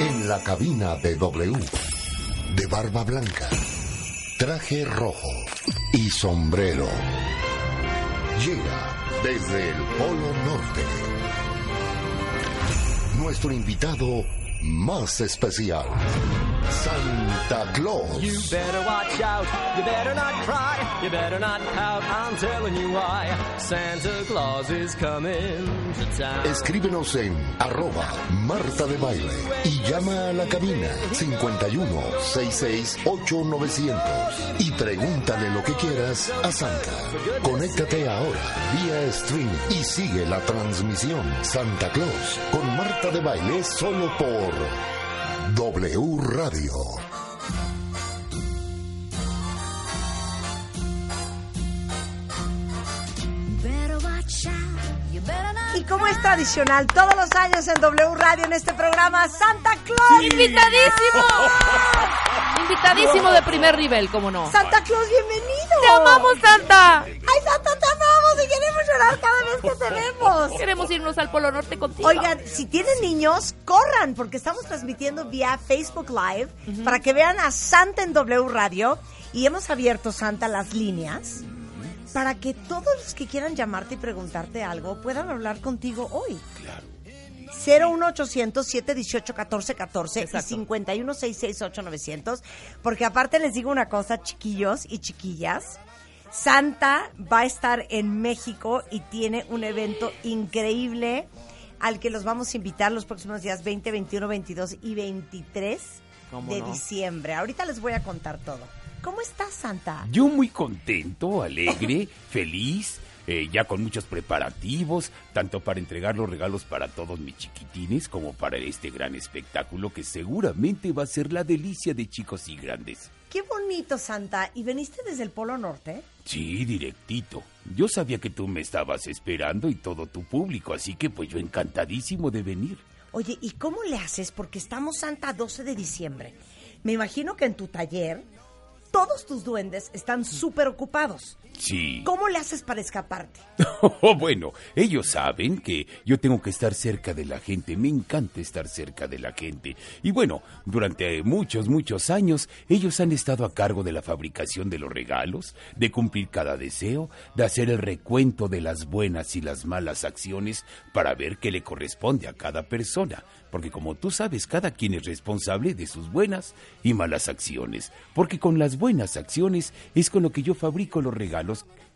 En la cabina de W, de barba blanca, traje rojo y sombrero, llega desde el Polo Norte. Nuestro invitado más especial, Santa Claus. You better watch out, you better not cry, you better not pout, I'm telling you why. Santa Claus is coming to town. Escríbenos en arroba Marta de Baile y llama a la cabina 51 66 8900 y pregúntale lo que quieras a Santa. Conéctate ahora vía stream y sigue la transmisión Santa Claus con Marta de Baile solo por W Radio. Y como es tradicional, todos los años en W Radio en este programa, Santa Claus. ¡Invitadísimo! Invitadísimo de primer nivel, ¿cómo no? Santa Claus, bienvenido. ¡Te amamos, Santa! ¡Ay, Santa, te amamos! Y queremos llorar cada vez que te vemos. Queremos irnos al Polo Norte contigo. Oigan, si tienen niños, corran, porque estamos transmitiendo vía Facebook Live para que vean a Santa en W Radio. Y hemos abierto, Santa, las líneas para que todos los que quieran llamarte y preguntarte algo puedan hablar contigo hoy. Claro. 01800 718 1414 y 51 668 900 porque aparte les digo una cosa, chiquillos y chiquillas, Santa va a estar en México y tiene un evento increíble al que los vamos a invitar los próximos días 20, 21, 22 y 23 ¿Cómo de no? diciembre. Ahorita les voy a contar todo. ¿Cómo estás, Santa? Yo muy contento, alegre, feliz, eh, ya con muchos preparativos, tanto para entregar los regalos para todos mis chiquitines como para este gran espectáculo que seguramente va a ser la delicia de chicos y grandes. Qué bonito, Santa. ¿Y veniste desde el Polo Norte? Sí, directito. Yo sabía que tú me estabas esperando y todo tu público, así que pues yo encantadísimo de venir. Oye, ¿y cómo le haces? Porque estamos Santa 12 de diciembre. Me imagino que en tu taller todos tus duendes están súper ocupados. Sí. ¿Cómo le haces para escaparte? Oh, bueno, ellos saben que yo tengo que estar cerca de la gente, me encanta estar cerca de la gente. Y bueno, durante muchos, muchos años, ellos han estado a cargo de la fabricación de los regalos, de cumplir cada deseo, de hacer el recuento de las buenas y las malas acciones para ver qué le corresponde a cada persona. Porque como tú sabes, cada quien es responsable de sus buenas y malas acciones. Porque con las buenas acciones es con lo que yo fabrico los regalos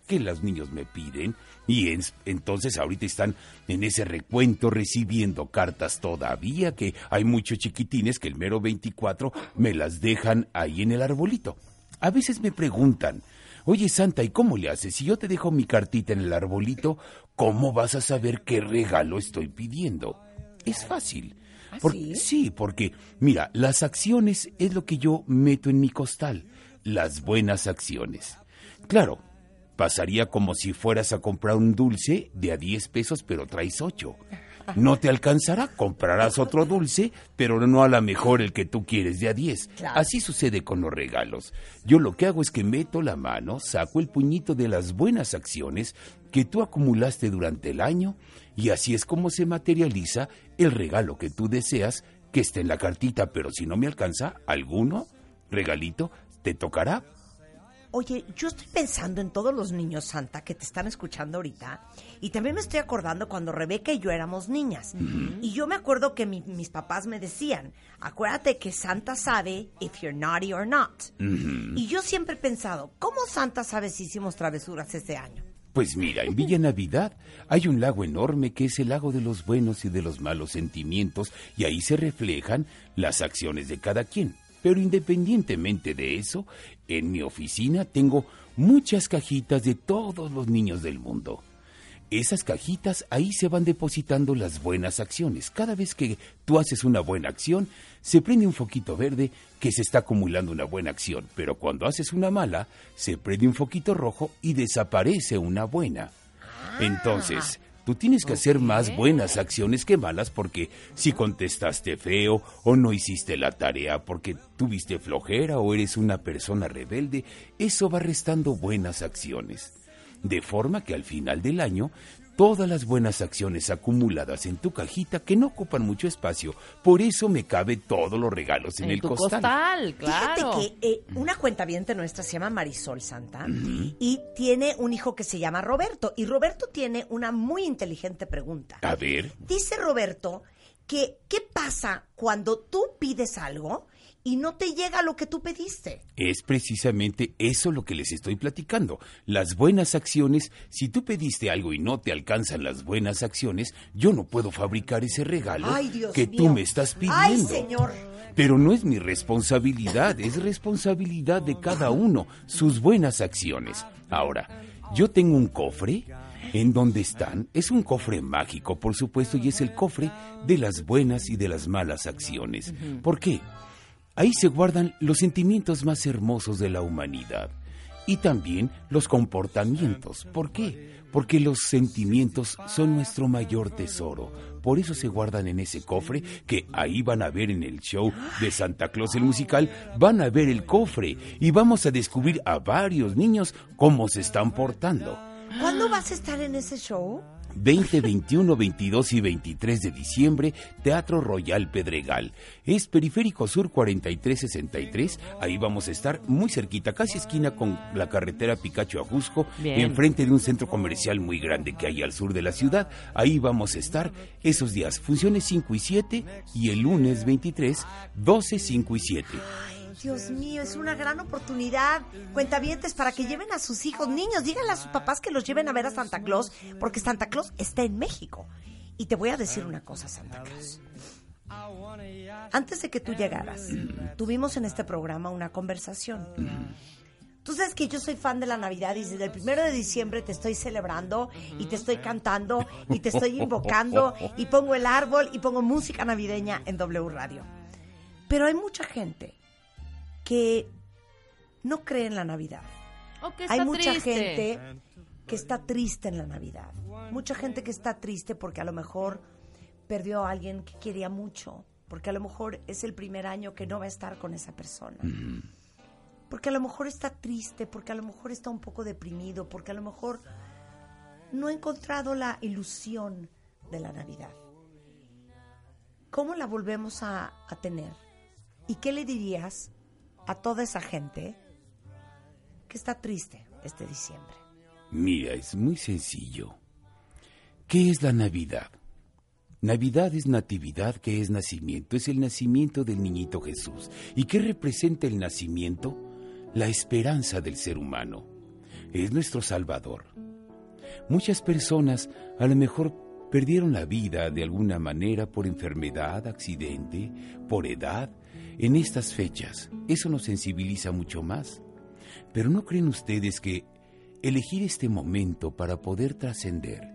que los niños me piden y en- entonces ahorita están en ese recuento recibiendo cartas todavía que hay muchos chiquitines que el mero 24 me las dejan ahí en el arbolito. A veces me preguntan, oye Santa, ¿y cómo le haces? Si yo te dejo mi cartita en el arbolito, ¿cómo vas a saber qué regalo estoy pidiendo? Es fácil. Por- sí? sí, porque mira, las acciones es lo que yo meto en mi costal, las buenas acciones. Claro, pasaría como si fueras a comprar un dulce de a 10 pesos, pero traes 8. No te alcanzará, comprarás otro dulce, pero no a la mejor el que tú quieres de a 10. Claro. Así sucede con los regalos. Yo lo que hago es que meto la mano, saco el puñito de las buenas acciones que tú acumulaste durante el año y así es como se materializa el regalo que tú deseas que esté en la cartita, pero si no me alcanza alguno regalito, te tocará Oye, yo estoy pensando en todos los niños Santa que te están escuchando ahorita y también me estoy acordando cuando Rebeca y yo éramos niñas. Y yo me acuerdo que mi- mis papás me decían, acuérdate que Santa sabe if you're naughty or not. Y yo siempre he pensado, ¿cómo Santa sabe si hicimos travesuras este año? Pues mira, en Villa Navidad hay un lago enorme que es el lago de los buenos y de los malos sentimientos y ahí se reflejan las acciones de cada quien. Pero independientemente de eso, en mi oficina tengo muchas cajitas de todos los niños del mundo. Esas cajitas, ahí se van depositando las buenas acciones. Cada vez que tú haces una buena acción, se prende un foquito verde que se está acumulando una buena acción. Pero cuando haces una mala, se prende un foquito rojo y desaparece una buena. Entonces, tú tienes que hacer más buenas acciones que malas porque si contestaste feo o no hiciste la tarea porque tuviste flojera o eres una persona rebelde, eso va restando buenas acciones. De forma que al final del año todas las buenas acciones acumuladas en tu cajita que no ocupan mucho espacio. Por eso me cabe todos los regalos en, En el tu costal. costal, claro. Fíjate que eh, una cuentaviente nuestra se llama Marisol Santa y tiene un hijo que se llama Roberto. Y Roberto tiene una muy inteligente pregunta. A ver, Dice Roberto que ¿qué pasa cuando tú pides algo y no te llega lo que tú pediste? es precisamente eso lo que les estoy platicando. Las buenas acciones, si tú pediste algo y no te alcanzan las buenas acciones, yo no puedo fabricar ese regalo Ay, que mío. tú me estás pidiendo. Ay, señor. Pero no es mi responsabilidad, es responsabilidad de cada uno, sus buenas acciones. Ahora, yo tengo un cofre en donde están, es un cofre mágico, por supuesto, y es el cofre de las buenas y de las malas acciones. ¿Por qué? Ahí se guardan los sentimientos más hermosos de la humanidad y también los comportamientos. ¿Por qué? Porque los sentimientos son nuestro mayor tesoro. Por eso se guardan en ese cofre que ahí van a ver en el show de Santa Claus el musical, van a ver el cofre y vamos a descubrir a varios niños cómo se están portando. ¿Cuándo vas a estar en ese show? 20, 21, 22 y 23 de diciembre, Teatro Royal Pedregal. Es Periférico Sur 4363. Ahí vamos a estar muy cerquita, casi esquina con la carretera Picacho a Jusco, enfrente de un centro comercial muy grande que hay al sur de la ciudad. Ahí vamos a estar esos días. Funciones 5 y 7 y el lunes 23, 12, 5 y 7. Dios mío, es una gran oportunidad. Cuentavientes para que lleven a sus hijos, niños, díganle a sus papás que los lleven a ver a Santa Claus, porque Santa Claus está en México. Y te voy a decir una cosa, Santa Claus. Antes de que tú llegaras, tuvimos en este programa una conversación. Tú sabes que yo soy fan de la Navidad y desde el primero de diciembre te estoy celebrando y te estoy cantando y te estoy invocando y pongo el árbol y pongo música navideña en W Radio. Pero hay mucha gente que no cree en la Navidad. O que Hay mucha triste. gente que está triste en la Navidad. Mucha gente que está triste porque a lo mejor perdió a alguien que quería mucho, porque a lo mejor es el primer año que no va a estar con esa persona. Porque a lo mejor está triste, porque a lo mejor está un poco deprimido, porque a lo mejor no ha encontrado la ilusión de la Navidad. ¿Cómo la volvemos a, a tener? ¿Y qué le dirías a toda esa gente que está triste este diciembre? Mira, es muy sencillo. ¿Qué es la Navidad? Navidad es natividad, que es nacimiento, es el nacimiento del niñito Jesús. ¿Y qué representa el nacimiento? La esperanza del ser humano. Es nuestro Salvador. Muchas personas a lo mejor perdieron la vida de alguna manera por enfermedad, accidente, por edad, en estas fechas. Eso nos sensibiliza mucho más. Pero ¿no creen ustedes que elegir este momento para poder trascender,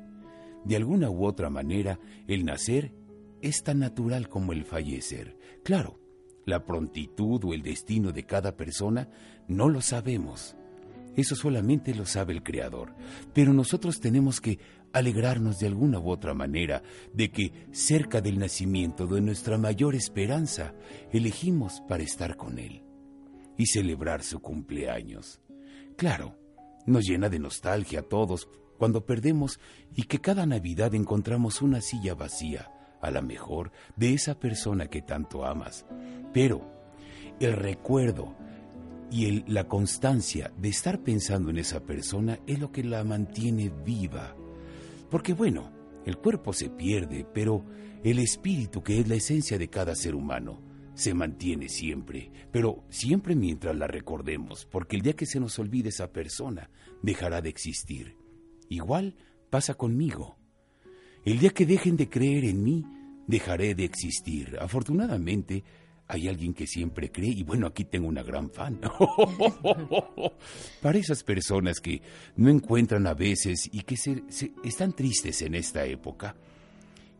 de alguna u otra manera, el nacer es tan natural como el fallecer? Claro, la prontitud o el destino de cada persona no lo sabemos. Eso solamente lo sabe el Creador. Pero nosotros tenemos que alegrarnos de alguna u otra manera de que cerca del nacimiento de nuestra mayor esperanza elegimos para estar con Él y celebrar su cumpleaños. Claro, nos llena de nostalgia a todos cuando perdemos y que cada Navidad encontramos una silla vacía, a la mejor, de esa persona que tanto amas. Pero el recuerdo y la constancia de estar pensando en esa persona es lo que la mantiene viva. Porque bueno, el cuerpo se pierde, pero el espíritu, que es la esencia de cada ser humano, se mantiene siempre, pero siempre mientras la recordemos, porque el día que se nos olvide esa persona, dejará de existir. Igual pasa conmigo. El día que dejen de creer en mí, dejaré de existir. Afortunadamente, hay alguien que siempre cree y bueno, aquí tengo una gran fan. Para esas personas que no encuentran a veces y que se, se- están tristes en esta época,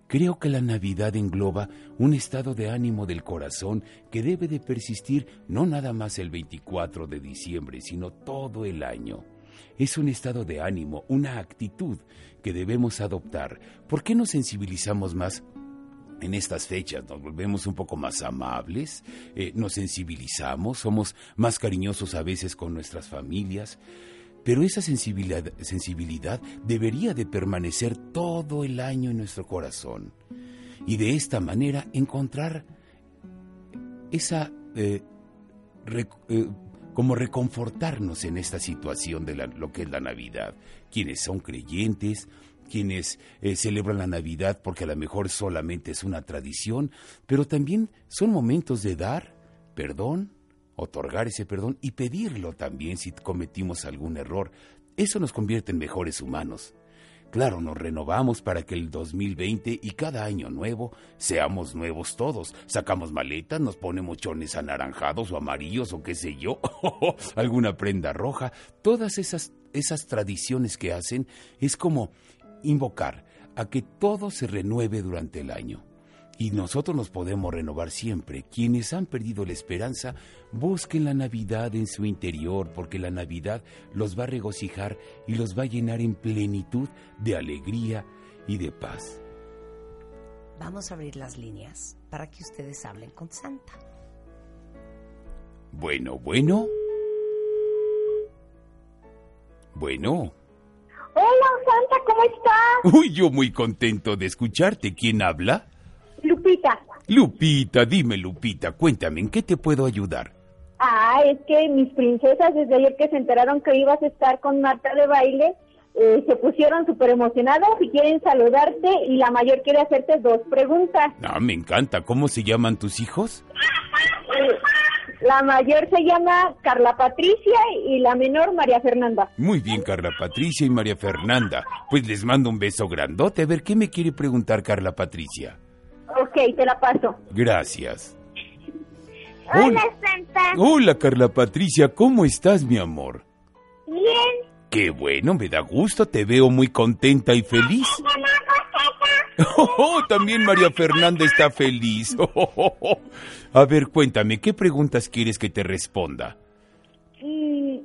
creo que la Navidad engloba un estado de ánimo del corazón que debe de persistir no nada más el 24 de diciembre, sino todo el año. Es un estado de ánimo, una actitud que debemos adoptar. ¿Por qué nos sensibilizamos más en estas fechas nos volvemos un poco más amables, eh, nos sensibilizamos, somos más cariñosos a veces con nuestras familias, pero esa sensibilidad, debería de permanecer todo el año en nuestro corazón y de esta manera encontrar esa eh, eh, como reconfortarnos en esta situación de la- lo que es la Navidad. Quienes son creyentes, quienes eh, celebran la Navidad porque a lo mejor solamente es una tradición, pero también son momentos de dar perdón, otorgar ese perdón y pedirlo también si cometimos algún error. Eso nos convierte en mejores humanos. Claro, nos renovamos para que el 2020 y cada año nuevo seamos nuevos todos. Sacamos maletas, nos ponemos chones anaranjados o amarillos o qué sé yo, alguna prenda roja. Todas esas, esas tradiciones que hacen es como invocar a que todo se renueve durante el año. Y nosotros nos podemos renovar siempre. Quienes han perdido la esperanza, busquen la Navidad en su interior, porque la Navidad los va a regocijar y los va a llenar en plenitud de alegría y de paz. Vamos a abrir las líneas para que ustedes hablen con Santa. Bueno, bueno. Bueno. ¿Cómo estás? Uy, yo muy contento de escucharte. ¿Quién habla? Lupita. Lupita, dime Lupita, cuéntame, ¿en qué te puedo ayudar? Ah, es que mis princesas desde ayer que se enteraron que ibas a estar con Marta de baile, eh, se pusieron súper emocionadas y quieren saludarte y la mayor quiere hacerte dos preguntas. Ah, me encanta. ¿Cómo se llaman tus hijos? La mayor se llama Carla Patricia y la menor María Fernanda. Muy bien, Carla Patricia y María Fernanda. Pues les mando un beso grandote. A ver, ¿qué me quiere preguntar Carla Patricia? Ok, te la paso. Gracias. Hola, Santa. Hola, Carla Patricia. ¿Cómo estás, mi amor? Bien. Qué bueno, me da gusto. Te veo muy contenta y feliz. Oh, también María Fernanda está feliz. A ver, cuéntame, ¿qué preguntas quieres que te responda? Mm,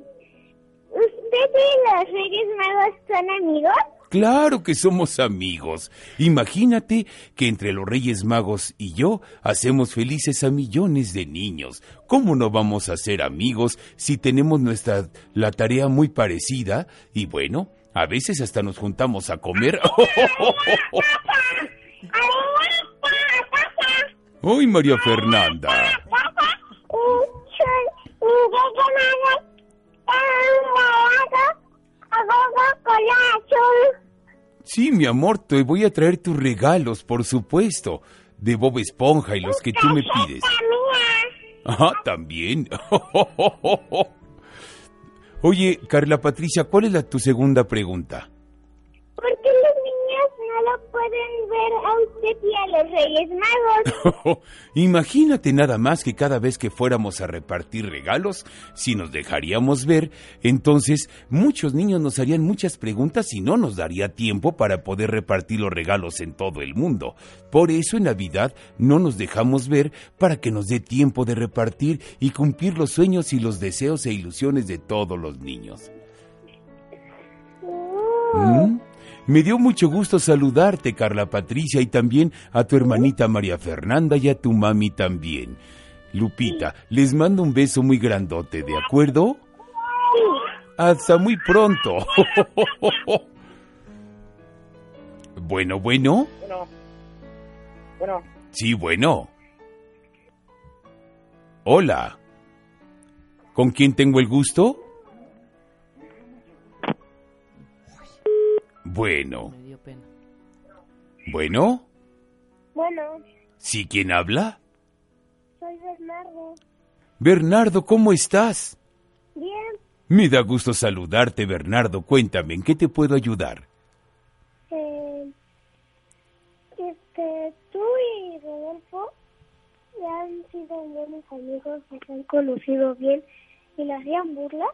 ¿Usted y los Reyes Magos son amigos? Claro que somos amigos. Imagínate que entre los Reyes Magos y yo hacemos felices a millones de niños. ¿Cómo no vamos a ser amigos si tenemos nuestra la tarea muy parecida? Y bueno, a veces hasta nos juntamos a comer. ¡Ay, María Fernanda! Sí, mi amor, te voy a traer tus regalos, por supuesto, de Bob Esponja y los que tú me pides. Ajá, también. Oye, Carla Patricia, ¿cuál es la, tu segunda pregunta? ¿Por qué los niños no lo pueden ver a usted y a los Reyes Magos? Imagínate nada más que cada vez que fuéramos a repartir regalos, si nos dejaríamos ver, entonces muchos niños nos harían muchas preguntas y no nos daría tiempo para poder repartir los regalos en todo el mundo. Por eso en Navidad no nos dejamos ver para que nos dé tiempo de repartir y cumplir los sueños y los deseos e ilusiones de todos los niños. ¿Mm? Me dio mucho gusto saludarte, Carla Patricia, y también a tu hermanita María Fernanda y a tu mami también. Lupita, les mando un beso muy grandote, ¿de acuerdo? Hasta muy pronto. bueno, bueno. Bueno. Bueno. Sí, bueno. Hola. ¿Con quién tengo el gusto? Bueno. Me dio pena. Bueno. Bueno, ¿Sí quién habla? soy Bernardo. Bernardo, ¿cómo estás? Bien, Me da gusto saludarte, Bernardo. Cuéntame, ¿en qué te puedo ayudar? eh, este, tú y Rodolfo han sido buenos amigos, se han conocido bien y le hacían burlas.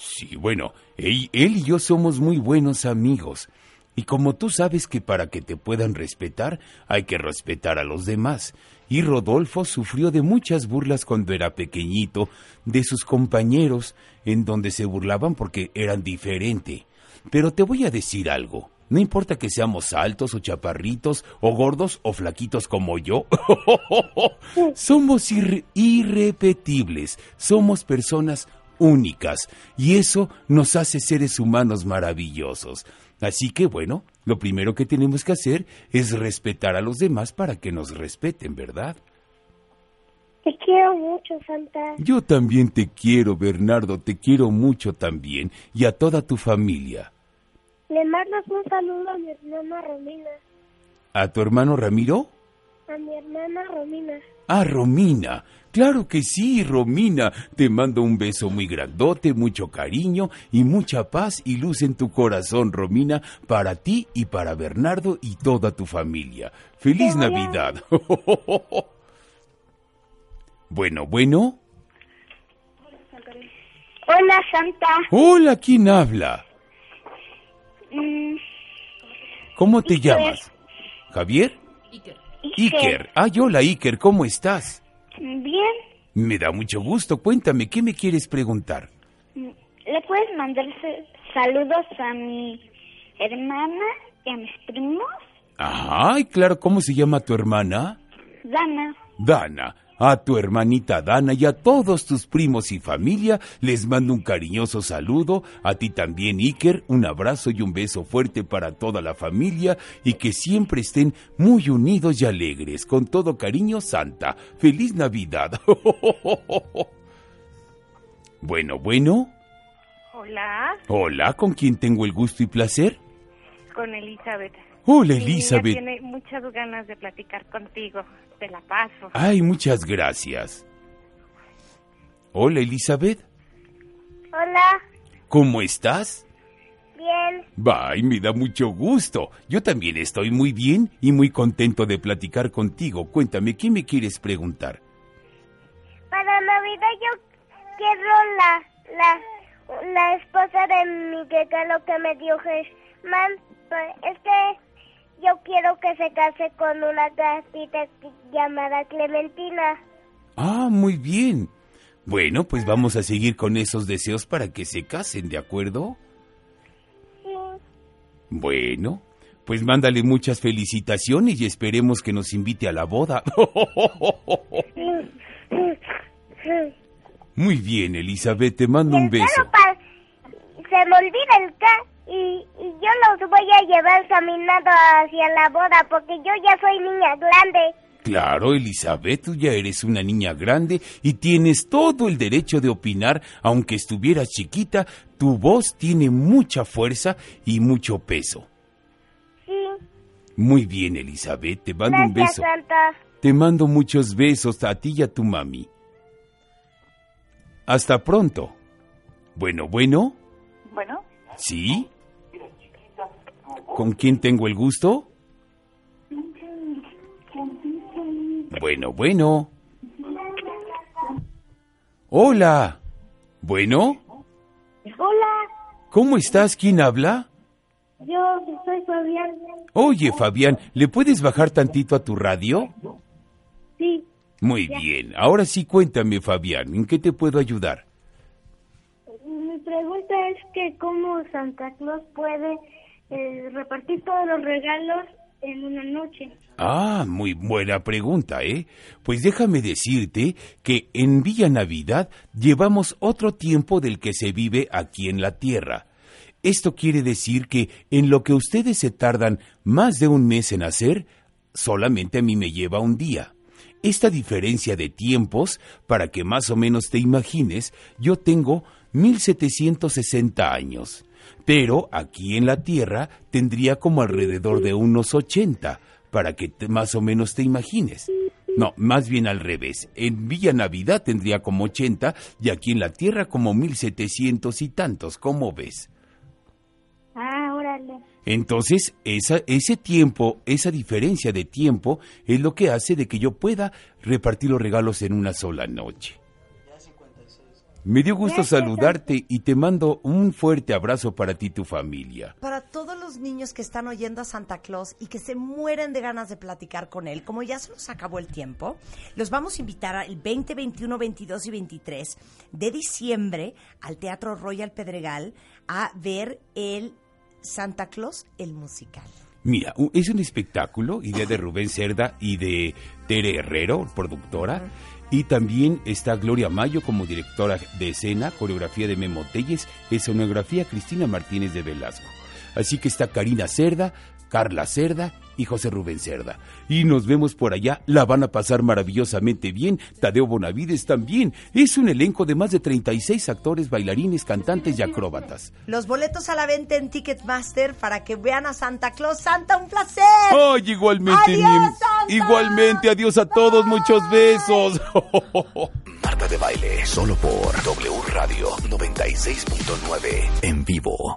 Sí, bueno, él, y yo somos muy buenos amigos. Y como tú sabes que para que te puedan respetar hay que respetar a los demás. Y Rodolfo sufrió de muchas burlas cuando era pequeñito, de sus compañeros, en donde se burlaban porque eran diferente. Pero te voy a decir algo. No importa que seamos altos o chaparritos, o gordos o flaquitos como yo. Somos irre- irrepetibles. Somos personas únicas. Y eso nos hace seres humanos maravillosos. Así que bueno, lo primero que tenemos que hacer es respetar a los demás para que nos respeten, ¿verdad? Te quiero mucho, Santa. Yo también te quiero, Bernardo, te quiero mucho también, y a toda tu familia. Le mandas un saludo a mi hermana Romina. ¿A tu hermano Ramiro? A mi hermana Romina. Ah, Romina. Claro que sí, Romina. Te mando un beso muy grandote, mucho cariño y mucha paz y luz en tu corazón, Romina, para ti y para Bernardo y toda tu familia. ¡Feliz Te voy a- Navidad! bueno, bueno. Hola, Santa. Hola, ¿quién habla? Mm, ¿Cómo te Iker. llamas? ¿Javier? Iker. Iker. Ay, hola, Iker, ¿cómo estás? Bien. Me da mucho gusto. Cuéntame, ¿qué me quieres preguntar? ¿Le puedes mandar sa- saludos a mi hermana y a mis primos? Ay, claro, ¿cómo se llama tu hermana? Dana. Dana. A tu hermanita Dana y a todos tus primos y familia les mando un cariñoso saludo. A ti también, Iker, un abrazo y un beso fuerte para toda la familia y que siempre estén muy unidos y alegres. Con todo cariño, Santa. ¡Feliz Navidad! bueno, bueno. Hola, Hola, ¿con quién tengo el gusto y placer? con Elizabeth. Hola, Elizabeth. tiene muchas ganas de platicar contigo. Te la paso. Ay, muchas gracias. Hola, Elizabeth. Hola. ¿Cómo estás? Bien. Bye, me da mucho gusto. Yo también estoy muy bien y muy contento de platicar contigo. Cuéntame, ¿qué me quieres preguntar? Para Navidad yo quiero la, la, la esposa de mi regalo que me dio Germán. Pues, Es que yo quiero que se case con una gatita llamada Clementina. Ah, muy bien. Bueno, pues vamos a seguir con esos deseos para que se casen, ¿de acuerdo? Sí. Bueno, pues mándale muchas felicitaciones y esperemos que nos invite a la boda. Muy bien, Elizabeth, te mando un beso. Se me olvida el ca y, y yo los voy a llevar caminando hacia la boda porque yo ya soy niña grande. Claro, Elizabeth, tú ya eres una niña grande y tienes todo el derecho de opinar, aunque estuvieras chiquita, tu voz tiene mucha fuerza y mucho peso. Sí. Muy bien, Elizabeth, te mando un Gracias, beso. Santa. Te mando muchos besos a ti y a tu mami. Hasta pronto. Bueno, bueno, Bueno, ¿sí? ¿Con quién tengo el gusto? Bueno, bueno. Hola. Bueno, Hola, ¿cómo estás? ¿Quién habla? yo soy Fabián. Oye, Fabián, ¿le puedes bajar tantito a tu radio? Sí. Muy bien. Ahora sí cuéntame, Fabián, ¿en qué te puedo ayudar? Mi pregunta es que cómo Santa Claus puede eh, repartir todos los regalos en una noche. Ah, muy buena pregunta, ¿eh? Pues déjame decirte que en Villa Navidad llevamos otro tiempo del que se vive aquí en la Tierra. Esto quiere decir que en lo que ustedes se tardan más de un mes en hacer, solamente a mí me lleva un día. Esta diferencia de tiempos, para que más o menos te imagines, yo tengo 1760 años, pero aquí en la Tierra tendría como alrededor de unos 80, para que te- más o menos te imagines. No, más bien al revés. En Villa Navidad tendría como 80 y aquí en la Tierra como 1700 y tantos, ¿cómo ves? Ah, órale. Entonces, esa, ese tiempo, esa diferencia de tiempo es lo que hace de que yo pueda repartir los regalos en una sola noche. Me dio gusto Gracias, saludarte y te mando un fuerte abrazo para ti y tu familia. Para todos los niños que están oyendo a Santa Claus y que se mueren de ganas de platicar con él, como ya se nos acabó el tiempo, los vamos a invitar al 20, 21, 22 y 23 de diciembre al Teatro Royal Pedregal a ver el Santa Claus, el musical. Mira, es un espectáculo, idea de Rubén Cerda y de Tere Herrero, productora. Y también está Gloria Mayo como directora de escena, coreografía de Memo Telles, escenografía Cristina Martínez de Velasco. Así que está Karina Cerda, Carla Cerda y José Rubén Cerda. Y nos vemos por allá, la van a pasar maravillosamente bien. Tadeo Bonavides también. Es un elenco de más de 36 actores, bailarines, cantantes y acróbatas. Los boletos a la venta en Ticketmaster para que vean a Santa Claus. Santa, un placer. Ay, igualmente, Adiós, Santa. igualmente, adiós a todos, muchos besos. Marta de Baile, solo por W Radio 96.9 en vivo.